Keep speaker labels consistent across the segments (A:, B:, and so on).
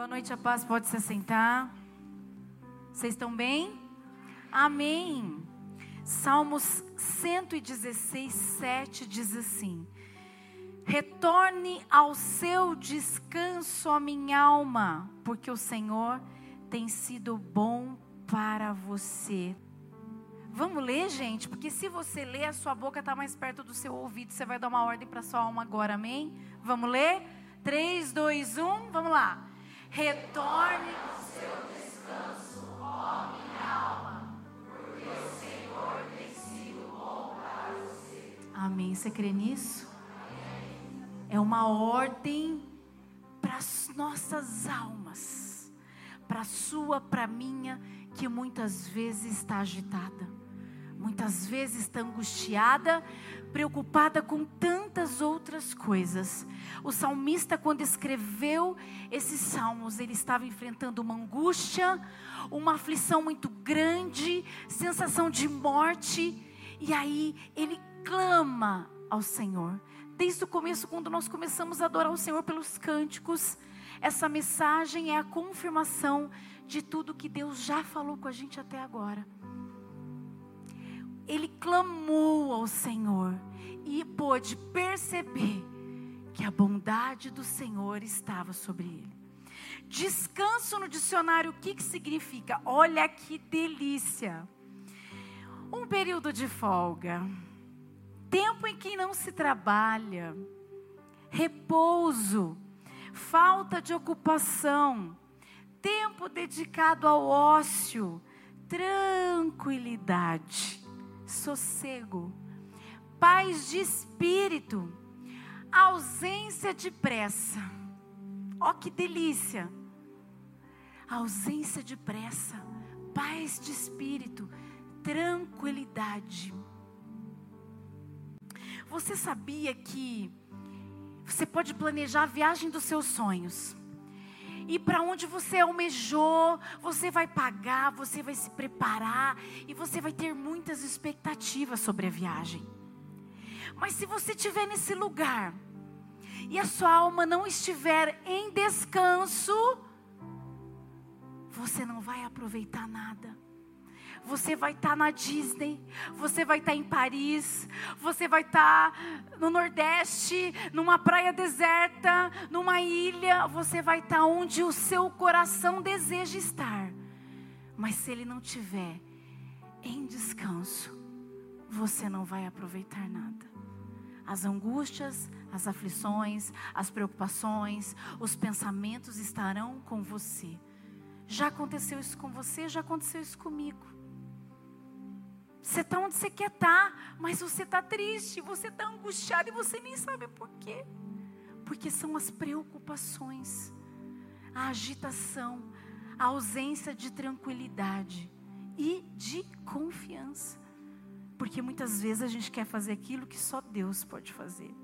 A: Boa noite, a paz. Pode se assentar. Vocês estão bem? Amém. Salmos 116, 7 diz assim: Retorne ao seu descanso, a minha alma, porque o Senhor tem sido bom para você. Vamos ler, gente? Porque se você ler, a sua boca está mais perto do seu ouvido. Você vai dar uma ordem para sua alma agora, amém? Vamos ler? 3, 2, 1, vamos lá. Retorne ao seu descanso, ó minha alma, porque o Senhor tem sido bom para você. Amém. Você crê nisso? É uma ordem para as nossas almas, para a sua, para a minha, que muitas vezes está agitada, muitas vezes está angustiada, preocupada com tantas outras coisas. O salmista, quando escreveu esses salmos, ele estava enfrentando uma angústia, uma aflição muito grande, sensação de morte, e aí ele clama ao Senhor. Desde o começo, quando nós começamos a adorar o Senhor pelos cânticos, essa mensagem é a confirmação de tudo que Deus já falou com a gente até agora ele clamou ao Senhor e pôde perceber que a bondade do Senhor estava sobre ele. Descanso no dicionário, o que, que significa? Olha que delícia! Um período de folga, tempo em que não se trabalha, repouso, falta de ocupação, tempo dedicado ao ócio, tranquilidade sossego, paz de espírito, ausência de pressa. Ó oh, que delícia! Ausência de pressa, paz de espírito, tranquilidade. Você sabia que você pode planejar a viagem dos seus sonhos? E para onde você almejou, você vai pagar, você vai se preparar e você vai ter muitas expectativas sobre a viagem. Mas se você estiver nesse lugar e a sua alma não estiver em descanso, você não vai aproveitar nada. Você vai estar tá na Disney, você vai estar tá em Paris, você vai estar tá no Nordeste, numa praia deserta, numa ilha, você vai estar tá onde o seu coração deseja estar. Mas se ele não tiver em descanso, você não vai aproveitar nada. As angústias, as aflições, as preocupações, os pensamentos estarão com você. Já aconteceu isso com você, já aconteceu isso comigo. Você está onde você quer estar, tá, mas você está triste, você está angustiado e você nem sabe por quê. Porque são as preocupações, a agitação, a ausência de tranquilidade e de confiança. Porque muitas vezes a gente quer fazer aquilo que só Deus pode fazer.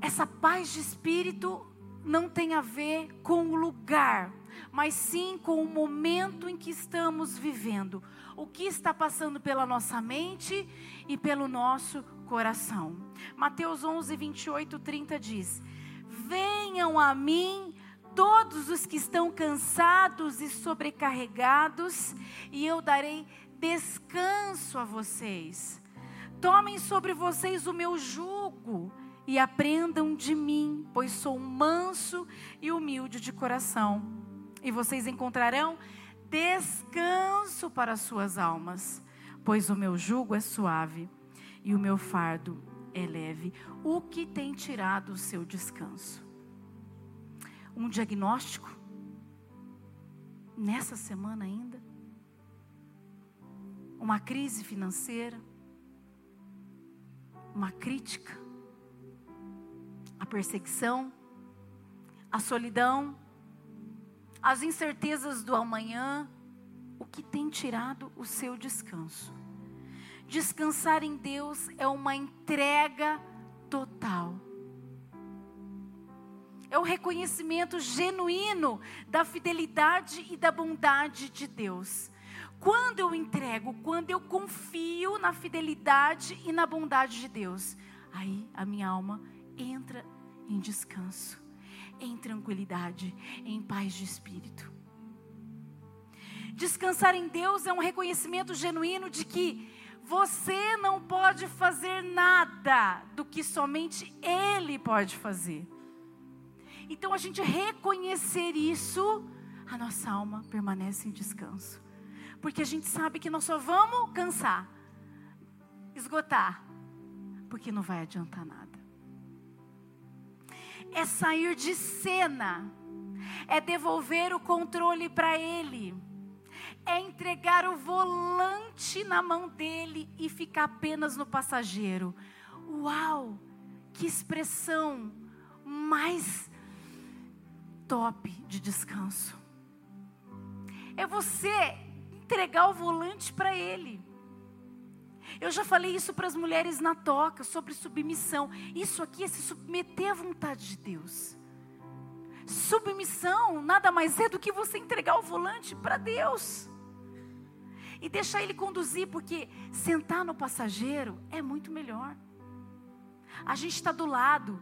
A: Essa paz de espírito não tem a ver com o lugar mas sim com o momento em que estamos vivendo, o que está passando pela nossa mente e pelo nosso coração. Mateus 11, 28, 30 diz: Venham a mim todos os que estão cansados e sobrecarregados, e eu darei descanso a vocês. Tomem sobre vocês o meu jugo e aprendam de mim, pois sou manso e humilde de coração e vocês encontrarão descanso para suas almas, pois o meu jugo é suave e o meu fardo é leve. O que tem tirado o seu descanso? Um diagnóstico? Nessa semana ainda? Uma crise financeira? Uma crítica? Perseguição? A solidão? as incertezas do amanhã, o que tem tirado o seu descanso. Descansar em Deus é uma entrega total. É o reconhecimento genuíno da fidelidade e da bondade de Deus. Quando eu entrego, quando eu confio na fidelidade e na bondade de Deus, aí a minha alma entra em descanso em tranquilidade, em paz de espírito. Descansar em Deus é um reconhecimento genuíno de que você não pode fazer nada do que somente Ele pode fazer. Então, a gente reconhecer isso, a nossa alma permanece em descanso. Porque a gente sabe que nós só vamos cansar, esgotar, porque não vai adiantar nada. É sair de cena, é devolver o controle para Ele é entregar o volante na mão dele e ficar apenas no passageiro. Uau! Que expressão mais top de descanso. É você entregar o volante para ele. Eu já falei isso para as mulheres na toca sobre submissão. Isso aqui é se submeter à vontade de Deus. Submissão nada mais é do que você entregar o volante para Deus e deixar ele conduzir, porque sentar no passageiro é muito melhor. A gente está do lado,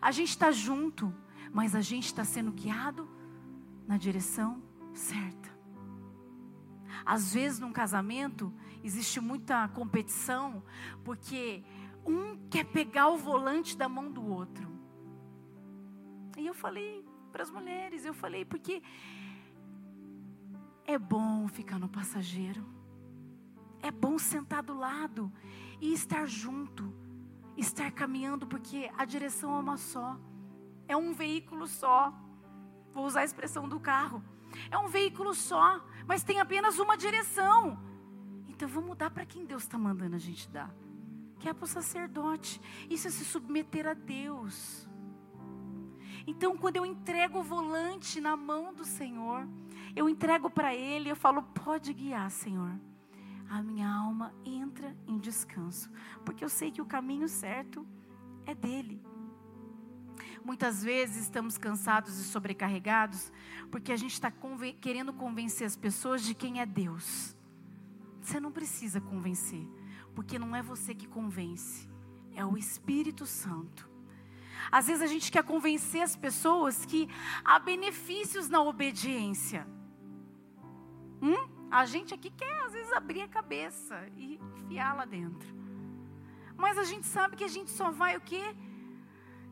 A: a gente está junto, mas a gente está sendo guiado na direção certa. Às vezes, num casamento, existe muita competição, porque um quer pegar o volante da mão do outro. E eu falei para as mulheres, eu falei, porque é bom ficar no passageiro. É bom sentar do lado e estar junto, estar caminhando, porque a direção é uma só, é um veículo só. Vou usar a expressão do carro. É um veículo só, mas tem apenas uma direção. Então vamos dar para quem Deus está mandando a gente dar, que é para o sacerdote. Isso é se submeter a Deus. Então, quando eu entrego o volante na mão do Senhor, eu entrego para Ele, eu falo: pode guiar, Senhor a minha alma entra em descanso, porque eu sei que o caminho certo é dele. Muitas vezes estamos cansados e sobrecarregados porque a gente está conven querendo convencer as pessoas de quem é Deus. Você não precisa convencer, porque não é você que convence, é o Espírito Santo. Às vezes a gente quer convencer as pessoas que há benefícios na obediência. Hum? A gente aqui quer, às vezes, abrir a cabeça e enfiar lá dentro. Mas a gente sabe que a gente só vai o quê?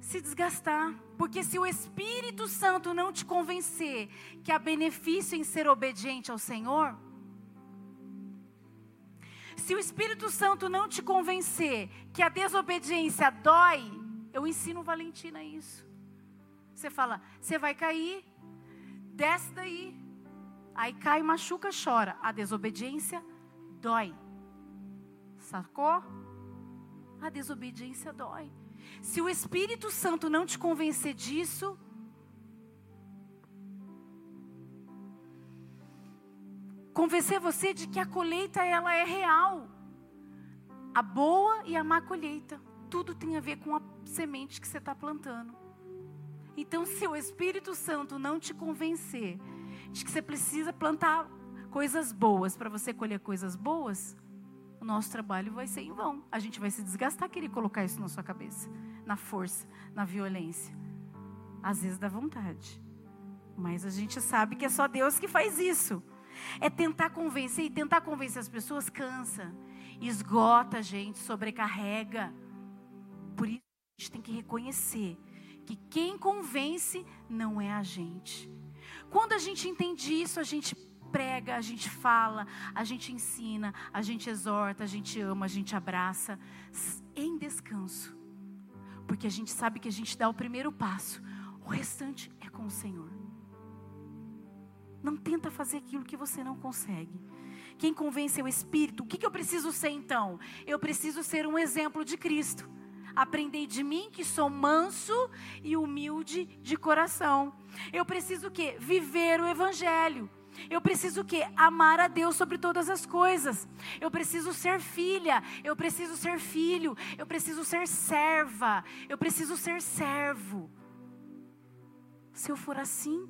A: Se desgastar. Porque se o Espírito Santo não te convencer que há benefício em ser obediente ao Senhor, se o Espírito Santo não te convencer que a desobediência dói, eu ensino Valentina isso. Você fala, você vai cair, desce daí. Aí cai, machuca, chora. A desobediência dói. Sacou? A desobediência dói. Se o Espírito Santo não te convencer disso, convencer você de que a colheita ela é real. A boa e a má colheita. Tudo tem a ver com a semente que você está plantando. Então, se o Espírito Santo não te convencer de que você precisa plantar coisas boas para você colher coisas boas, o nosso trabalho vai ser em vão. A gente vai se desgastar querer colocar isso na sua cabeça, na força, na violência. Às vezes dá vontade. Mas a gente sabe que é só Deus que faz isso. É tentar convencer e tentar convencer as pessoas cansa, esgota a gente, sobrecarrega. Por isso a gente tem que reconhecer que quem convence não é a gente, quando a gente entende isso, a gente prega, a gente fala, a gente ensina, a gente exorta, a gente ama, a gente abraça, em descanso. Porque a gente sabe que a gente dá o primeiro passo, o restante é com o Senhor. Não tenta fazer aquilo que você não consegue. Quem convence é o Espírito. O que, que eu preciso ser então? Eu preciso ser um exemplo de Cristo. Aprendei de mim que sou manso e humilde de coração. Eu preciso o quê? Viver o evangelho. Eu preciso o quê? Amar a Deus sobre todas as coisas. Eu preciso ser filha, eu preciso ser filho, eu preciso ser serva, eu preciso ser servo. Se eu for assim,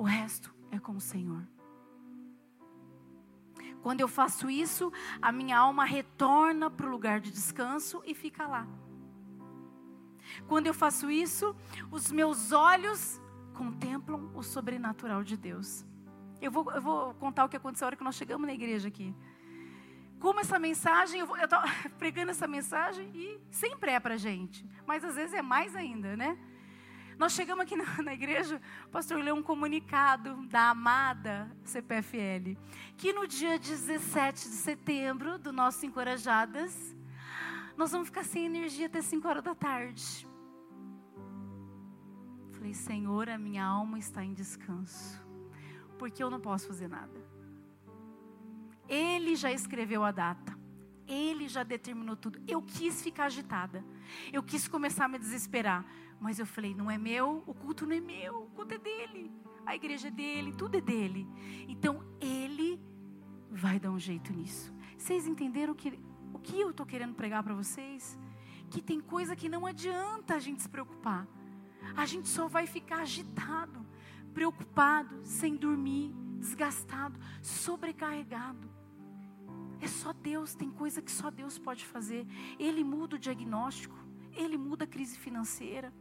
A: o resto é com o Senhor. Quando eu faço isso, a minha alma retorna para o lugar de descanso e fica lá. Quando eu faço isso, os meus olhos contemplam o sobrenatural de Deus. Eu vou, eu vou contar o que aconteceu na hora que nós chegamos na igreja aqui. Como essa mensagem, eu estou pregando essa mensagem e sempre é para gente, mas às vezes é mais ainda, né? Nós chegamos aqui na, na, igreja, o pastor leu um comunicado da amada CPFL, que no dia 17 de setembro do nosso Encorajadas, nós vamos ficar sem energia até 5 horas da tarde. Falei, Senhor, a minha alma está em descanso, porque eu não posso fazer nada. Ele já escreveu a data. Ele já determinou tudo. Eu quis ficar agitada. Eu quis começar a me desesperar. Mas eu falei: não é meu, o culto não é meu, o culto é dele. A igreja é dele, tudo é dele. Então ele vai dar um jeito nisso. Vocês entenderam que, o que eu estou querendo pregar para vocês? Que tem coisa que não adianta a gente se preocupar a gente só vai ficar agitado, preocupado, sem dormir, desgastado, sobrecarregado. É só Deus, tem coisa que só Deus pode fazer. Ele muda o diagnóstico, ele muda a crise financeira,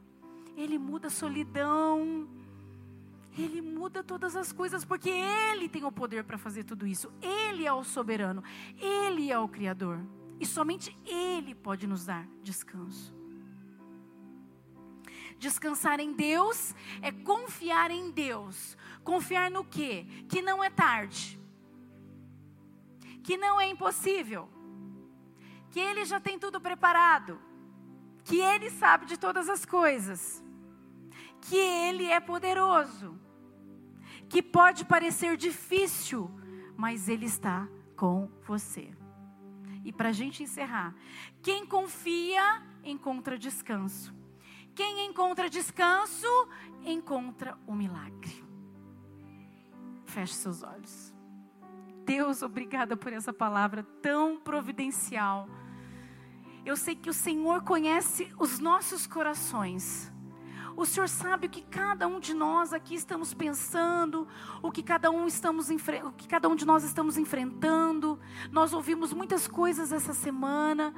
A: ele muda a solidão. Ele muda todas as coisas porque Ele tem o poder para fazer tudo isso. Ele é o soberano, Ele é o Criador. E somente Ele pode nos dar descanso. Descansar em Deus é confiar em Deus. Confiar no quê? Que não é tarde. Que não é impossível. Que Ele já tem tudo preparado. Que Ele sabe de todas as coisas. Que Ele é poderoso. Que pode parecer difícil, mas Ele está com você. E para a gente encerrar, quem confia encontra descanso. Quem encontra descanso, encontra o milagre. Feche seus olhos. Deus, obrigada por essa palavra tão providencial. Eu sei que o Senhor conhece os nossos corações. O Senhor sabe o que cada um de nós aqui estamos pensando, o que cada um estamos o que cada um de nós estamos enfrentando. Nós ouvimos muitas coisas essa semana,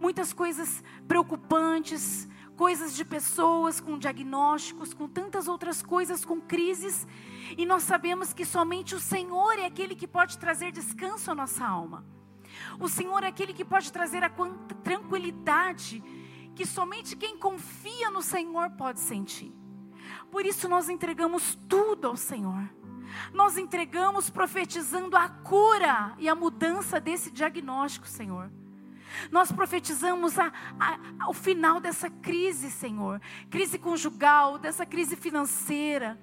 A: muitas coisas preocupantes, coisas de pessoas com diagnósticos, com tantas outras coisas, com crises, e nós sabemos que somente o Senhor é aquele que pode trazer descanso à nossa alma. O Senhor é aquele que pode trazer a tranquilidade que somente quem confia no Senhor pode sentir. Por isso nós entregamos tudo ao Senhor. Nós entregamos profetizando a cura e a mudança desse diagnóstico, Senhor. Nós profetizamos a, a, o final dessa crise, Senhor, crise conjugal, dessa crise financeira.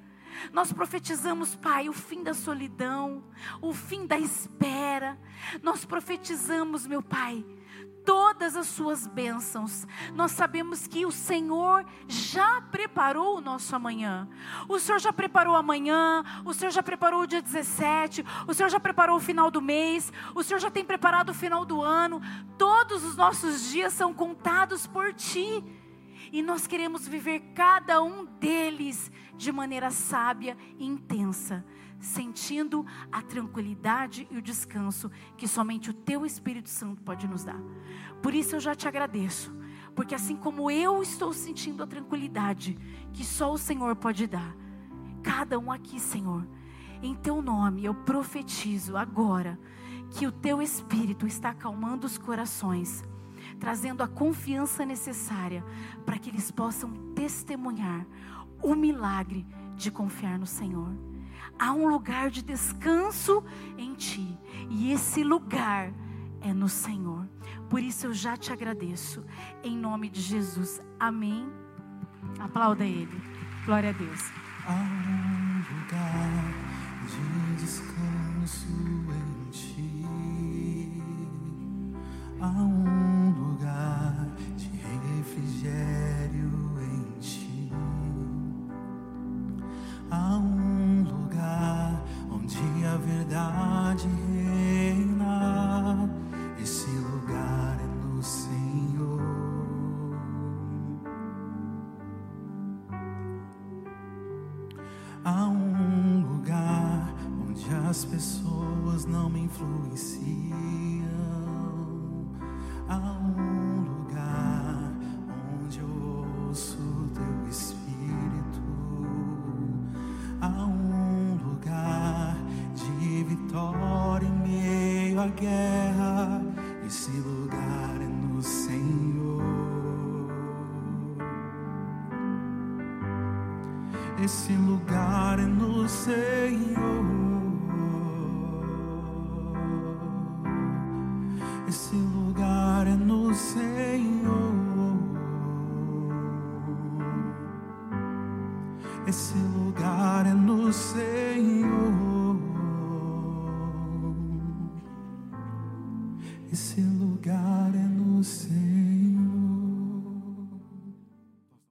A: Nós profetizamos, Pai, o fim da solidão, o fim da espera. Nós profetizamos, meu Pai, todas as suas bênçãos. Nós sabemos que o Senhor já preparou o nosso amanhã. O Senhor já preparou amanhã, o Senhor já preparou o dia 17, o Senhor já preparou o final do mês, o Senhor já tem preparado o final do ano. Todos os nossos dias são contados por Ti. E nós queremos viver cada um deles de maneira sábia e intensa sentindo a tranquilidade e o descanso que somente o Teu Espírito Santo pode nos dar. Por isso eu já te agradeço, porque assim como eu estou sentindo a tranquilidade que só o Senhor pode dar, cada um aqui, Senhor, em Teu nome eu profetizo agora que o Teu Espírito está acalmando os corações trazendo a confiança necessária para que eles possam testemunhar o milagre de confiar no Senhor há um lugar de descanso em ti, e esse lugar é no Senhor. Por isso eu já te agradeço, em nome de Jesus. Amém. Aplauda Ele. Glória a Deus.
B: Há um lugar de descanso em ti. Há um lugar de refrigério Há um lugar onde as pessoas não me influenciam. Há um Esse lugar é no Senhor.